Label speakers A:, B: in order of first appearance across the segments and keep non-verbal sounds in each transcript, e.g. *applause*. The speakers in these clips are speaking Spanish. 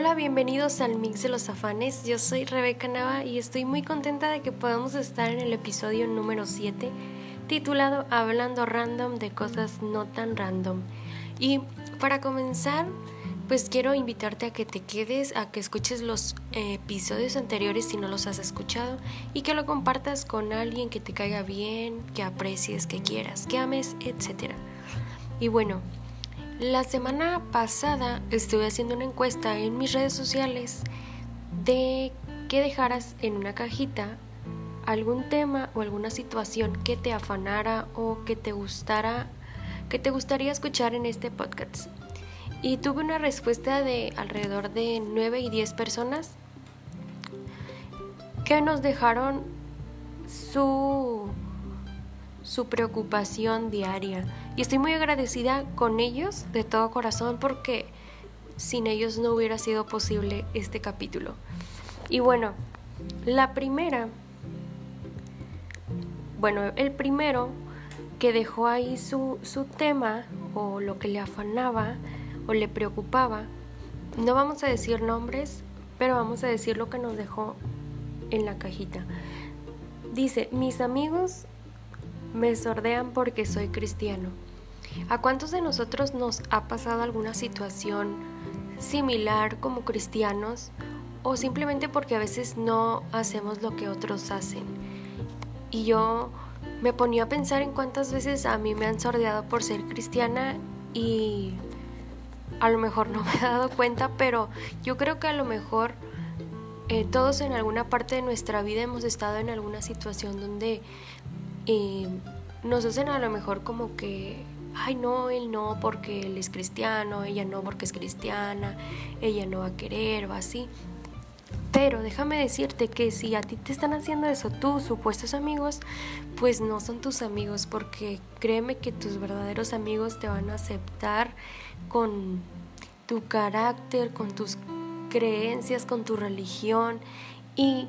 A: Hola, bienvenidos al Mix de los Afanes. Yo soy Rebeca Nava y estoy muy contenta de que podamos estar en el episodio número 7 titulado Hablando random de cosas no tan random. Y para comenzar, pues quiero invitarte a que te quedes, a que escuches los episodios anteriores si no los has escuchado y que lo compartas con alguien que te caiga bien, que aprecies, que quieras, que ames, etc. Y bueno, la semana pasada estuve haciendo una encuesta en mis redes sociales de que dejaras en una cajita algún tema o alguna situación que te afanara o que te gustara, que te gustaría escuchar en este podcast. Y tuve una respuesta de alrededor de 9 y 10 personas que nos dejaron su su preocupación diaria. Y estoy muy agradecida con ellos de todo corazón porque sin ellos no hubiera sido posible este capítulo. Y bueno, la primera, bueno, el primero que dejó ahí su, su tema o lo que le afanaba o le preocupaba, no vamos a decir nombres, pero vamos a decir lo que nos dejó en la cajita. Dice, mis amigos me sordean porque soy cristiano. ¿A cuántos de nosotros nos ha pasado alguna situación similar como cristianos o simplemente porque a veces no hacemos lo que otros hacen? Y yo me ponía a pensar en cuántas veces a mí me han sordeado por ser cristiana y a lo mejor no me he dado cuenta, pero yo creo que a lo mejor eh, todos en alguna parte de nuestra vida hemos estado en alguna situación donde y nos hacen a lo mejor como que, ay no, él no porque él es cristiano, ella no porque es cristiana, ella no va a querer o así. Pero déjame decirte que si a ti te están haciendo eso tus supuestos amigos, pues no son tus amigos, porque créeme que tus verdaderos amigos te van a aceptar con tu carácter, con tus creencias, con tu religión y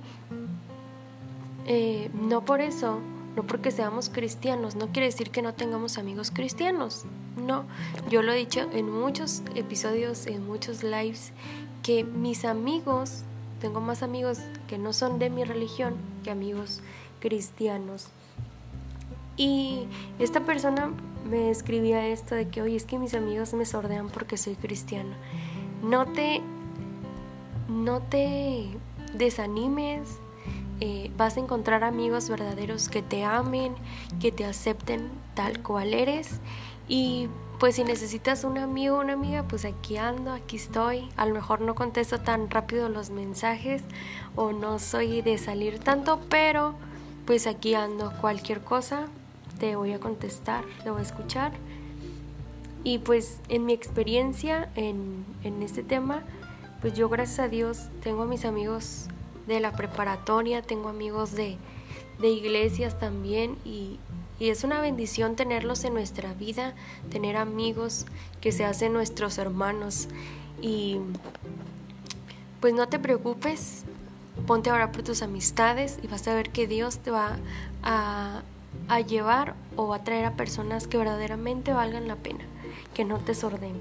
A: eh, no por eso no porque seamos cristianos, no quiere decir que no tengamos amigos cristianos. No, yo lo he dicho en muchos episodios, en muchos lives, que mis amigos, tengo más amigos que no son de mi religión que amigos cristianos. Y esta persona me escribía esto de que, oye, es que mis amigos me sordean porque soy cristiano. No te, no te desanimes, eh, vas a encontrar amigos verdaderos que te amen, que te acepten tal cual eres. Y pues si necesitas un amigo o una amiga, pues aquí ando, aquí estoy. A lo mejor no contesto tan rápido los mensajes o no soy de salir tanto, pero pues aquí ando. Cualquier cosa te voy a contestar, te voy a escuchar. Y pues en mi experiencia en, en este tema, pues yo gracias a Dios tengo a mis amigos de la preparatoria, tengo amigos de, iglesias también y, y es una bendición tenerlos en nuestra vida, tener amigos que se hacen nuestros hermanos. Y pues no te preocupes, ponte ahora por tus amistades y vas a ver que Dios te va a, a llevar o a traer a personas que verdaderamente valgan la pena, que no te sorden.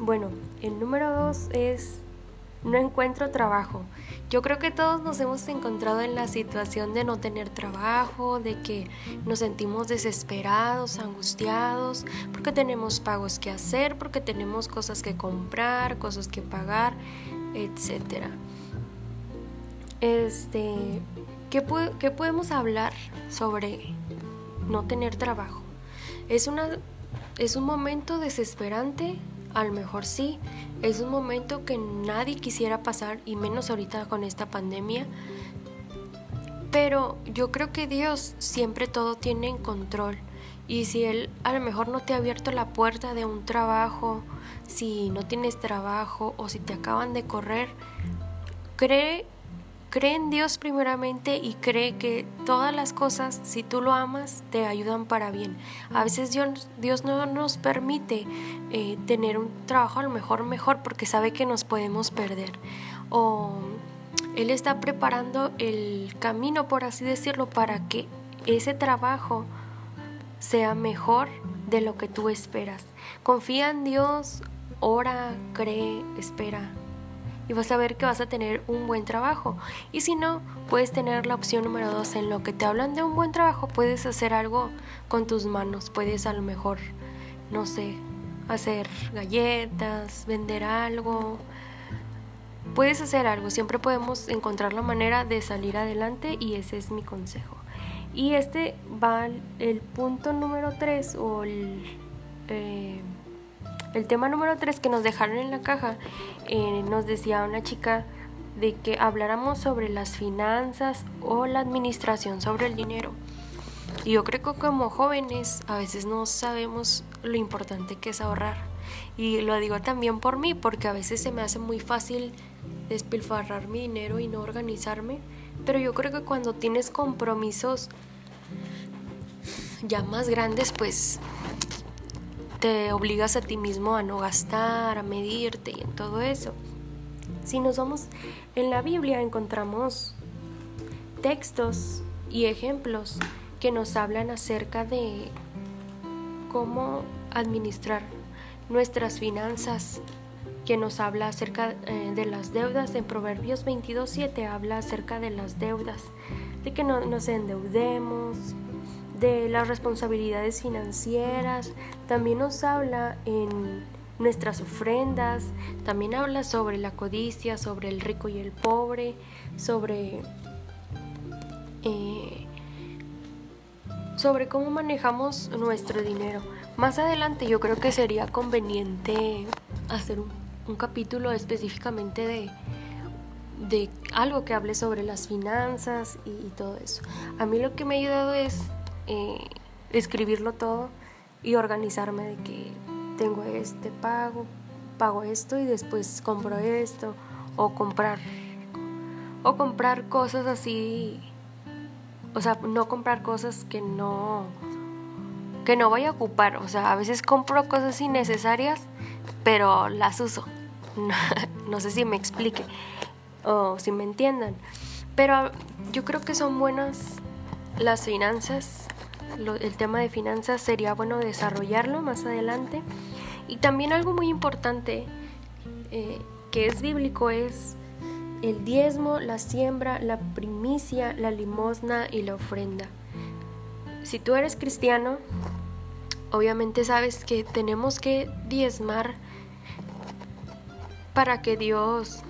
A: Bueno, el número dos es no encuentro trabajo. Yo creo que todos nos hemos encontrado en la situación de no tener trabajo, de que nos sentimos desesperados, angustiados, porque tenemos pagos que hacer, porque tenemos cosas que comprar, cosas que pagar, etc. Este, ¿qué, ¿qué, podemos hablar sobre no tener trabajo? Es, una, es un momento desesperante, a lo mejor sí, es un momento que nadie quisiera pasar y menos ahorita con esta pandemia. Pero yo creo que Dios siempre todo tiene en control. Y si Él a lo mejor no te ha abierto la puerta de un trabajo, si no tienes trabajo o si te acaban de correr, cree Cree en Dios primeramente y cree que todas las cosas, si tú lo amas, te ayudan para bien. A veces Dios, Dios no nos permite eh, tener un trabajo a lo mejor mejor porque sabe que nos podemos perder. O Él está preparando el camino, por así decirlo, para que ese trabajo sea mejor de lo que tú esperas. Confía en Dios, ora, cree, espera y vas a ver que vas a tener un buen trabajo. Y si no, puedes tener la opción número dos. En lo que te hablan de un buen trabajo, puedes hacer algo con tus manos. Puedes a lo mejor, no sé, hacer galletas, vender algo. Puedes hacer algo, siempre podemos encontrar la manera de salir adelante y ese es mi consejo. Y este va el punto número 3 o el, eh, el tema número 3 que nos dejaron en la caja. Eh, nos decía una chica de que habláramos sobre las finanzas o la administración sobre el dinero. Y yo creo que como jóvenes a veces no sabemos lo importante que es ahorrar. Y lo digo también por mí, porque a veces se me hace muy fácil despilfarrar mi dinero y no organizarme pero yo creo que cuando tienes compromisos ya más grandes, pues te obligas a ti mismo a no gastar, a medirte y en todo eso. Si nos vamos en la Biblia encontramos textos y ejemplos que nos hablan acerca de cómo administrar nuestras finanzas que nos habla acerca eh, de las deudas. En Proverbios 22.7 habla acerca de las deudas, de que no nos endeudemos, de las responsabilidades financieras. También nos habla en nuestras ofrendas, también habla sobre la codicia, sobre el rico y el pobre, sobre... Eh, sobre cómo manejamos nuestro dinero. Más adelante yo creo que sería conveniente hacer un capítulo específicamente de, de algo que hable sobre las finanzas y, todo eso. A mí lo que me ha ayudado es eh, escribirlo todo y organizarme de que tengo este pago, pago esto y después compro esto o comprar o comprar cosas así o sea, no comprar cosas que no que no voy a ocupar, o sea, a veces compro cosas innecesarias, pero las uso. *laughs* no sé si me explique o si me entiendan. Pero yo creo que son buenas las finanzas. El tema de finanzas sería bueno desarrollarlo más adelante. Y también algo muy importante eh, que es bíblico es el diezmo, la siembra, la primicia, la limosna y la ofrenda. Si tú eres cristiano, obviamente sabes que tenemos que diezmar para que Dios,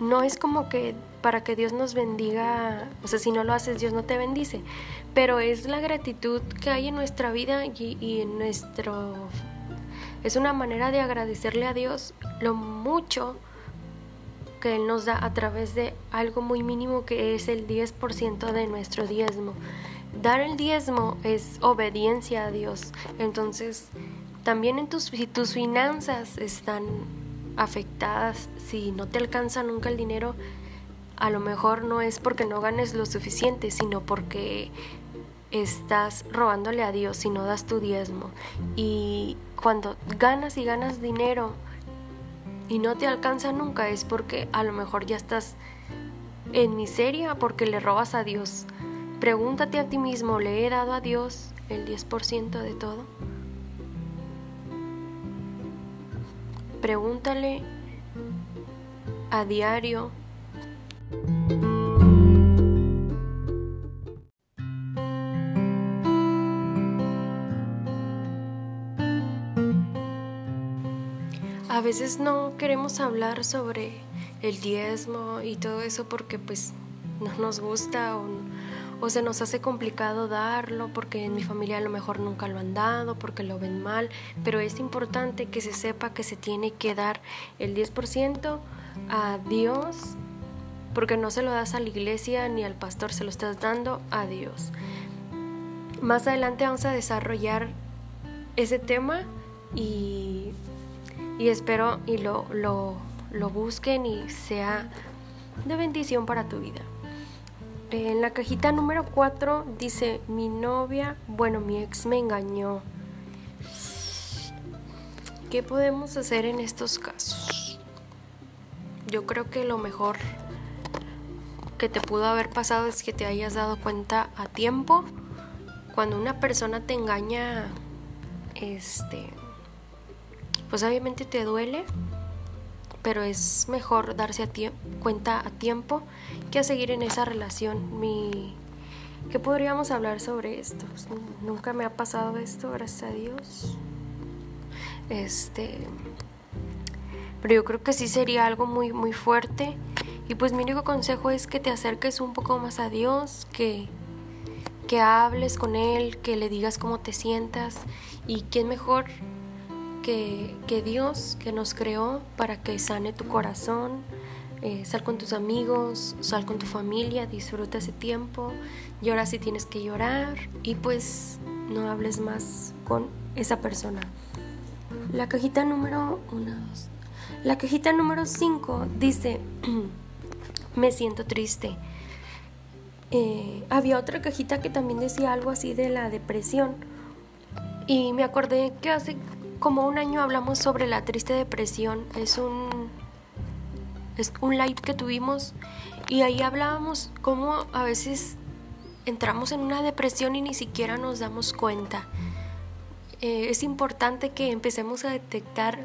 A: no es como que para que Dios nos bendiga, o sea, si no lo haces, Dios no te bendice, pero es la gratitud que hay en nuestra vida y, en nuestro... Es una manera de agradecerle a Dios lo mucho que Él nos da a través de algo muy mínimo que es el 10% de nuestro diezmo. Dar el diezmo es obediencia a Dios. Entonces, también en tus, si tus finanzas están afectadas si no te alcanza nunca el dinero, a lo mejor no es porque no ganes lo suficiente, sino porque estás robándole a Dios si no das tu diezmo. Y cuando ganas y ganas dinero y no te alcanza nunca es porque a lo mejor ya estás en miseria porque le robas a Dios. Pregúntate a ti mismo, ¿le he dado a Dios el 10% de todo? Pregúntale a diario. Veces no queremos hablar sobre el diezmo y todo eso porque pues no nos gusta o o se nos hace complicado darlo porque en mi familia a lo mejor nunca lo han dado, porque lo ven mal, pero es importante que se sepa que se tiene que dar el 10% a Dios, porque no se lo das a la iglesia ni al pastor, se lo estás dando a Dios. Más adelante vamos a desarrollar ese tema y, y espero y lo, lo, lo busquen y sea de bendición para tu vida. En la cajita número 4 dice, mi novia, bueno, mi ex me engañó. ¿Qué podemos hacer en estos casos? Yo creo que lo mejor que te pudo haber pasado es que te hayas dado cuenta a tiempo. Cuando una persona te engaña, este, pues obviamente te duele, pero es mejor darse a cuenta a tiempo que a seguir en esa relación. Mi ¿Qué podríamos hablar sobre esto? Pues, nunca me ha pasado esto, gracias a Dios. Este, pero yo creo que sí sería algo muy muy fuerte y pues mi único consejo es que te acerques un poco más a Dios, que que hables con él, que le digas cómo te sientas y quién mejor que, Dios que nos creó para que sane tu corazón, eh, sal con tus amigos, sal con tu familia, disfruta ese tiempo, llora si tienes que llorar y pues no hables más con esa persona. La cajita número 1, La cajita número 5 dice, *clears throat* me siento triste. Eh, había otra cajita que también decía algo así de la depresión. Y me acordé que hace como un año hablamos sobre la triste depresión. Es un es un live que tuvimos y ahí hablábamos cómo a veces entramos en una depresión y ni siquiera nos damos cuenta. Eh, es importante que empecemos a detectar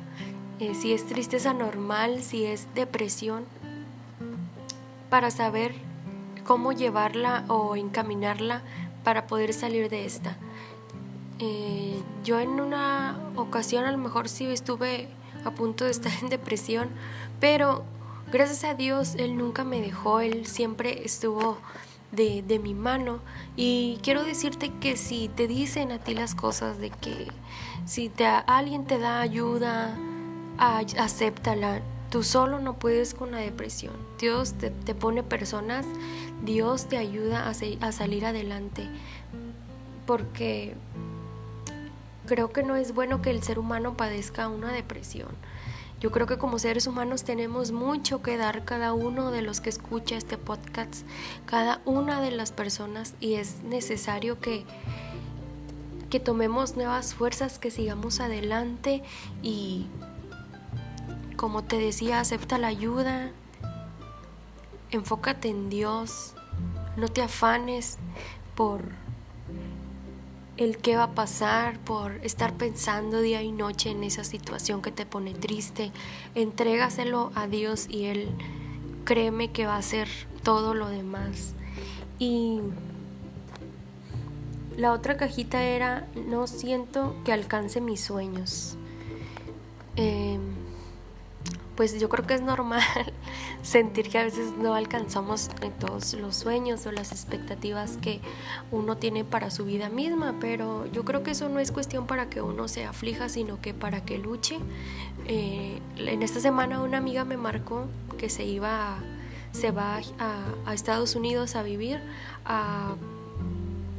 A: eh, si es tristeza normal, si es depresión, para saber cómo llevarla o encaminarla para poder salir de esta. Eh, yo en una ocasión a lo mejor sí estuve a punto de estar *laughs* en depresión, pero Gracias a Dios, Él nunca me dejó, Él siempre estuvo de, mi mano. Y quiero decirte que si te dicen a ti las cosas, de que si te, alguien te da ayuda, acéptala. Tú solo no puedes con la depresión. Dios te, te pone personas, Dios te ayuda a, a salir adelante. Porque creo que no es bueno que el ser humano padezca una depresión. Yo creo que como seres humanos tenemos mucho que dar cada uno de los que escucha este podcast, cada una de las personas y es necesario que que tomemos nuevas fuerzas, que sigamos adelante y como te decía, acepta la ayuda, enfócate en Dios, no te afanes por el qué va a pasar, por estar pensando día y noche en esa situación que te pone triste. Entrégaselo a Dios y Él créeme que va a hacer todo lo demás. Y la otra cajita era, no siento que alcance mis sueños. Eh, pues yo creo que es normal sentir que a veces no alcanzamos todos los sueños o las expectativas que uno tiene para su vida misma, pero yo creo que eso no es cuestión para que uno se aflija, sino que para que luche. Eh, en esta semana una amiga me marcó que se iba, se va a, Estados Unidos a vivir,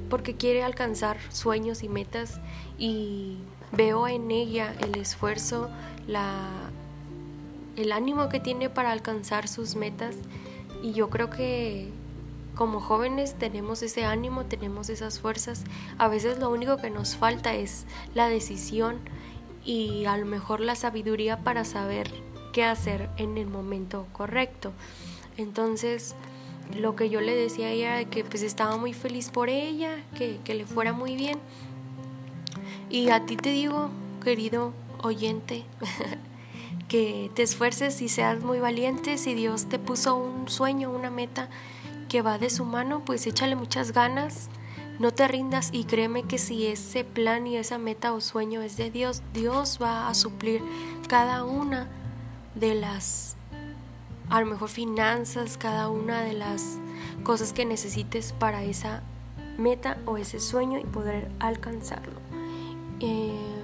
A: porque quiere alcanzar sueños y metas y veo en ella el esfuerzo, la el ánimo que tiene para alcanzar sus metas y yo creo que como jóvenes tenemos ese ánimo, tenemos esas fuerzas. A veces lo único que nos falta es la decisión y a lo mejor la sabiduría para saber qué hacer en el momento correcto. Entonces, lo que yo le decía a ella, que pues estaba muy feliz por ella, que, que le fuera muy bien. Y a ti te digo, querido oyente, *laughs* que te esfuerces y seas muy valiente. Si Dios te puso un sueño, una meta que va de su mano, pues échale muchas ganas, no te rindas y créeme que si ese plan y esa meta o sueño es de Dios, Dios va a suplir cada una de las, a lo mejor finanzas, cada una de las cosas que necesites para esa meta o ese sueño y poder alcanzarlo. Eh,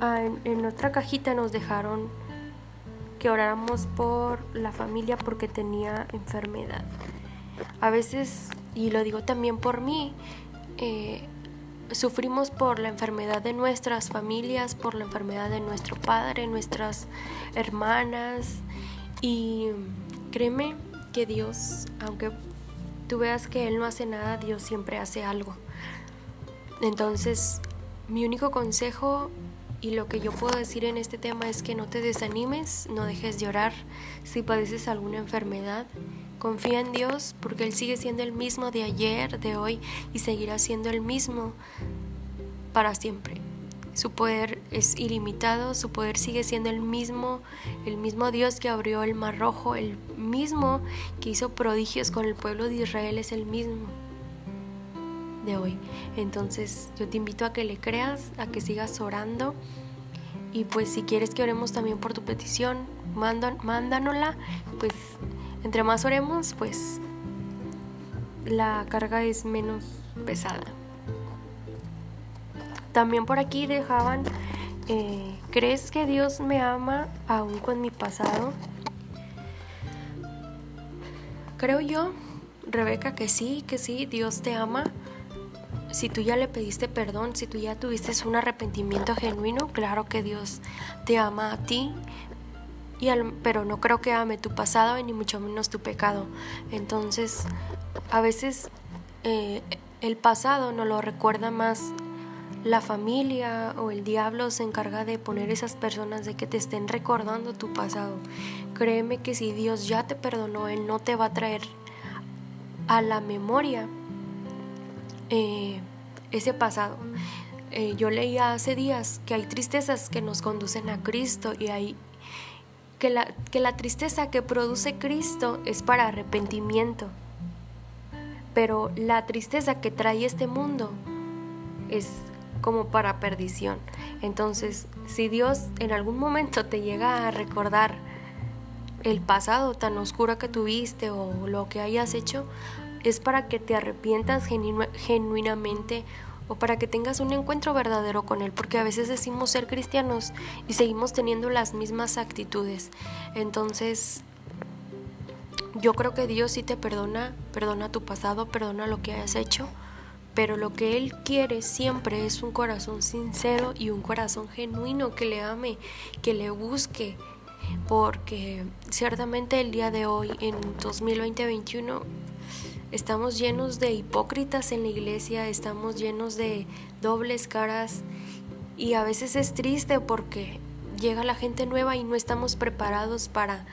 A: Ah, en, otra cajita nos dejaron que oráramos por la familia porque tenía enfermedad. A veces, y lo digo también por mí, eh, sufrimos por la enfermedad de nuestras familias, por la enfermedad de nuestro padre, nuestras hermanas. Y créeme que Dios, aunque tú veas que Él no hace nada, Dios siempre hace algo. Entonces, mi único consejo y lo que yo puedo decir en este tema es que no te desanimes, no dejes de orar si padeces alguna enfermedad. Confía en Dios porque Él sigue siendo el mismo de ayer, de hoy y seguirá siendo el mismo para siempre. Su poder es ilimitado, su poder sigue siendo el mismo, el mismo Dios que abrió el Mar Rojo, el mismo que hizo prodigios con el pueblo de Israel es el mismo de hoy. Entonces yo te invito a que le creas, a que sigas orando y pues si quieres que oremos también por tu petición, mándanosla, pues entre más oremos, pues la carga es menos pesada. También por aquí dejaban, eh, ¿crees que Dios me ama aún con mi pasado? Creo yo, Rebeca, que sí, que sí, Dios te ama. Si tú ya le pediste perdón, si tú ya tuviste un arrepentimiento genuino, claro que Dios te ama a ti, y pero no creo que ame tu pasado ni mucho menos tu pecado. Entonces, a veces eh, el pasado no lo recuerda más la familia o el diablo se encarga de poner esas personas de que te estén recordando tu pasado. Créeme que si Dios ya te perdonó, Él no te va a traer a la memoria eh, ese pasado. Eh, yo leía hace días que hay tristezas que nos conducen a Cristo y hay que la, que la tristeza que produce Cristo es para arrepentimiento. Pero la tristeza que trae este mundo es como para perdición. Entonces, si Dios en algún momento te llega a recordar el pasado tan oscuro que tuviste o lo que hayas hecho, es para que te arrepientas genuinamente o para que tengas un encuentro verdadero con Él, porque a veces decimos ser cristianos y seguimos teniendo las mismas actitudes. Entonces, yo creo que Dios sí te perdona, perdona tu pasado, perdona lo que hayas hecho, pero lo que Él quiere siempre es un corazón sincero y un corazón genuino que le ame, que le busque, porque ciertamente el día de hoy, en 2020-2021, estamos llenos de hipócritas en la iglesia, estamos llenos de dobles caras y a veces es triste porque llega la gente nueva y no estamos preparados para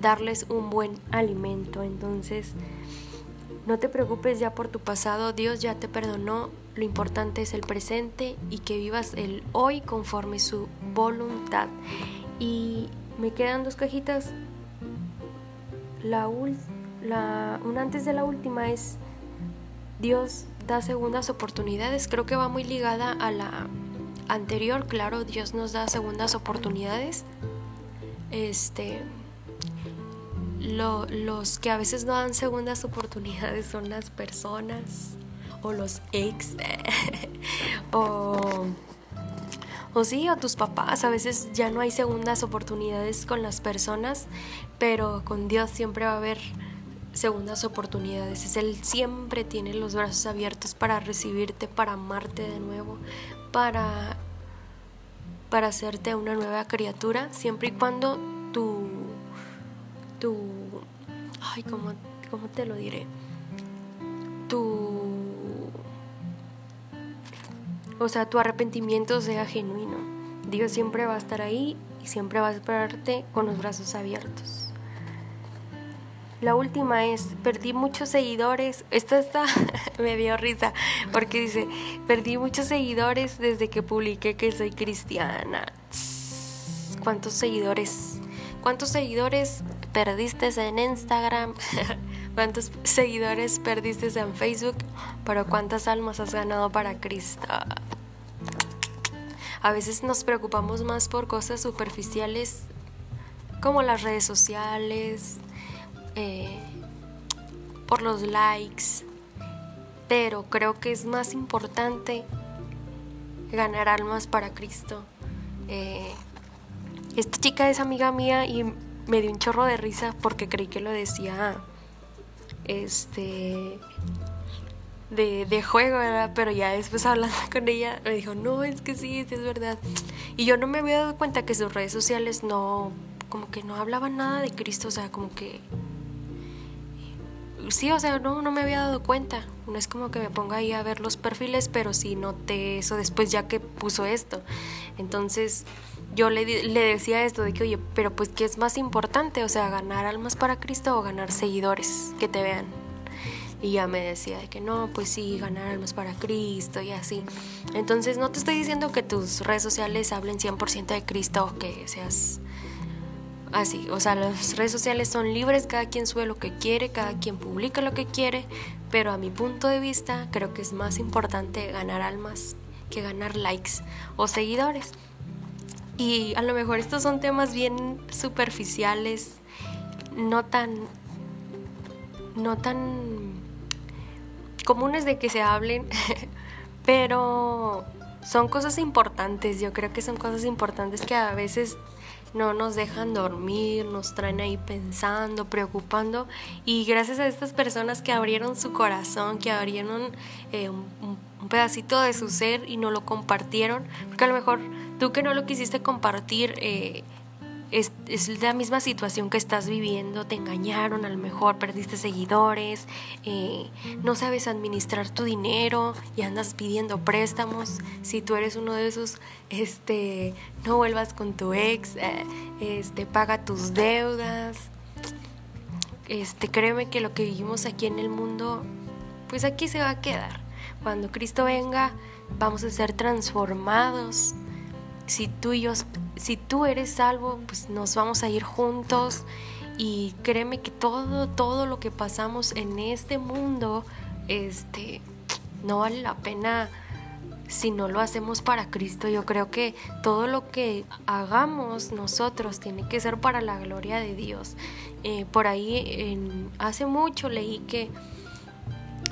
A: darles un buen alimento. Entonces, no te preocupes ya por tu pasado, Dios ya te perdonó, lo importante es el presente y que vivas el hoy conforme su voluntad. Y me quedan dos cajitas. La, la una antes de la última es Dios da segundas oportunidades. Creo que va muy ligada a la anterior, claro, Dios nos da segundas oportunidades. Este los que a veces no dan segundas oportunidades son las personas o los ex *laughs* o, o sí, o tus papás. A veces ya no hay segundas oportunidades con las personas, pero con Dios siempre va a haber segundas oportunidades. Él siempre tiene los brazos abiertos para recibirte, para amarte de nuevo, para, para hacerte una nueva criatura, siempre y cuando tu tu, ay, ¿cómo, cómo te lo diré? Tu, o sea, tu arrepentimiento sea genuino. Dios siempre va a estar ahí y siempre va a esperarte con los brazos abiertos. La última es, perdí muchos seguidores. Esta está, *laughs* me dio risa, porque dice, perdí muchos seguidores desde que publiqué que soy cristiana. ¿Cuántos seguidores? ¿Cuántos seguidores perdiste en Instagram, *laughs* cuántos seguidores perdiste en Facebook, pero cuántas almas has ganado para Cristo. A veces nos preocupamos más por cosas superficiales como las redes sociales, eh, por los likes, pero creo que es más importante ganar almas para Cristo. Eh, esta chica es amiga mía y me dio un chorro de risa porque creí que lo decía este de, de, juego, ¿verdad? Pero ya después hablando *laughs* con ella me dijo, no, es que sí, es verdad. Y yo no me había dado cuenta que sus redes sociales no, como que no hablaban nada de Cristo, o sea, como que... Sí, o sea, no, no me había dado cuenta. No es como que me ponga ahí a ver los perfiles, pero sí noté eso después ya que puso esto. Entonces, yo le, le, decía esto de que, oye, pero pues ¿qué es más importante? O sea, ganar almas para Cristo o ganar seguidores que te vean. y ya me decía de que no, pues sí, ganar almas para Cristo y así. Entonces no te estoy diciendo que tus redes sociales hablen 100% de Cristo o que seas así. O sea, las redes sociales son libres, cada quien sube lo que quiere, cada quien publica lo que quiere, pero a mi punto de vista creo que es más importante ganar almas que ganar likes o seguidores. Y a lo mejor estos son temas bien superficiales, no tan no tan comunes de que se hablen, *laughs* pero son cosas importantes, yo creo que son cosas importantes que a veces no nos dejan dormir, nos traen ahí pensando, preocupando. Y gracias a estas personas que abrieron su corazón, que abrieron eh, un, pedacito de su ser y no lo compartieron, porque a lo mejor tú que no lo quisiste compartir, eh, es, la misma situación que estás viviendo, te engañaron, a lo mejor perdiste seguidores, eh, no sabes administrar tu dinero y andas pidiendo préstamos. Si tú eres uno de esos, este, no vuelvas con tu ex, eh, este, paga tus deudas. Este, créeme que lo que vivimos aquí en el mundo, pues aquí se va a quedar. Cuando Cristo venga, vamos a ser transformados si tú y yo, si tú eres salvo, pues nos vamos a ir juntos y créeme que todo, todo lo que pasamos en este mundo, este, no vale la pena si no lo hacemos para Cristo. Yo creo que todo lo que hagamos nosotros tiene que ser para la gloria de Dios. Eh, por ahí hace mucho leí que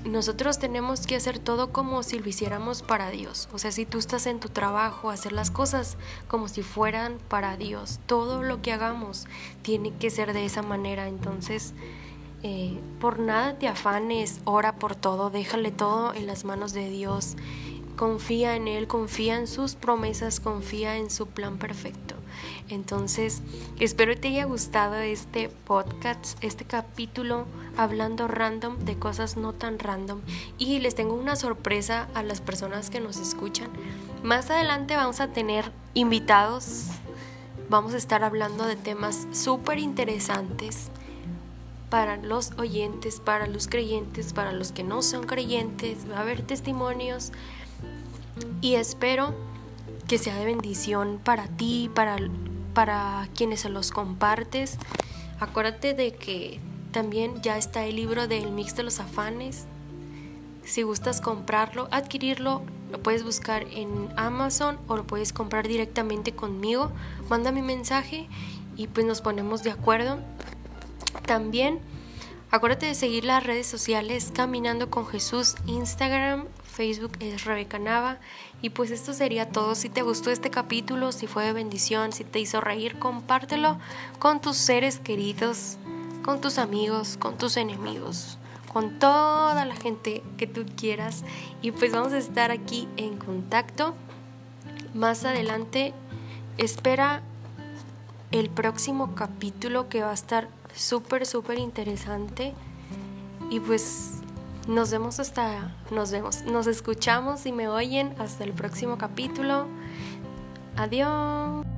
A: nosotros tenemos que hacer todo como si lo hiciéramos para Dios. O sea, si tú estás en tu trabajo, hacer las cosas como si fueran para Dios. Todo lo que hagamos tiene que ser de esa manera. Entonces, eh, por nada te afanes, ora por todo, déjale todo en las manos de Dios. Confía en Él, confía en sus promesas, confía en su plan perfecto. Entonces, espero te haya gustado este podcast, este capítulo hablando random de cosas no tan random. Y les tengo una sorpresa a las personas que nos escuchan. Más adelante vamos a tener invitados. Vamos a estar hablando de temas súper interesantes para los oyentes, para los creyentes, para los que no son creyentes. Va a haber testimonios y espero que sea de bendición para ti, para, para quienes se los compartes. Acuérdate de que también ya está el libro del mix de los afanes. Si gustas comprarlo, adquirirlo, lo puedes buscar en Amazon o lo puedes comprar directamente conmigo. Manda mi mensaje y pues nos ponemos de acuerdo. También acuérdate de seguir las redes sociales Caminando con Jesús, Instagram, Facebook es Rebeca Nava. Y pues esto sería todo. Si te gustó este capítulo, si fue de bendición, si te hizo reír, compártelo con tus seres queridos, con tus amigos, con tus enemigos, con toda la gente que tú quieras. Y pues vamos a estar aquí en contacto. Más adelante, espera el próximo capítulo que va a estar súper, súper interesante. Y pues nos vemos hasta, nos vemos, nos escuchamos y me oyen hasta el próximo capítulo. Adiós.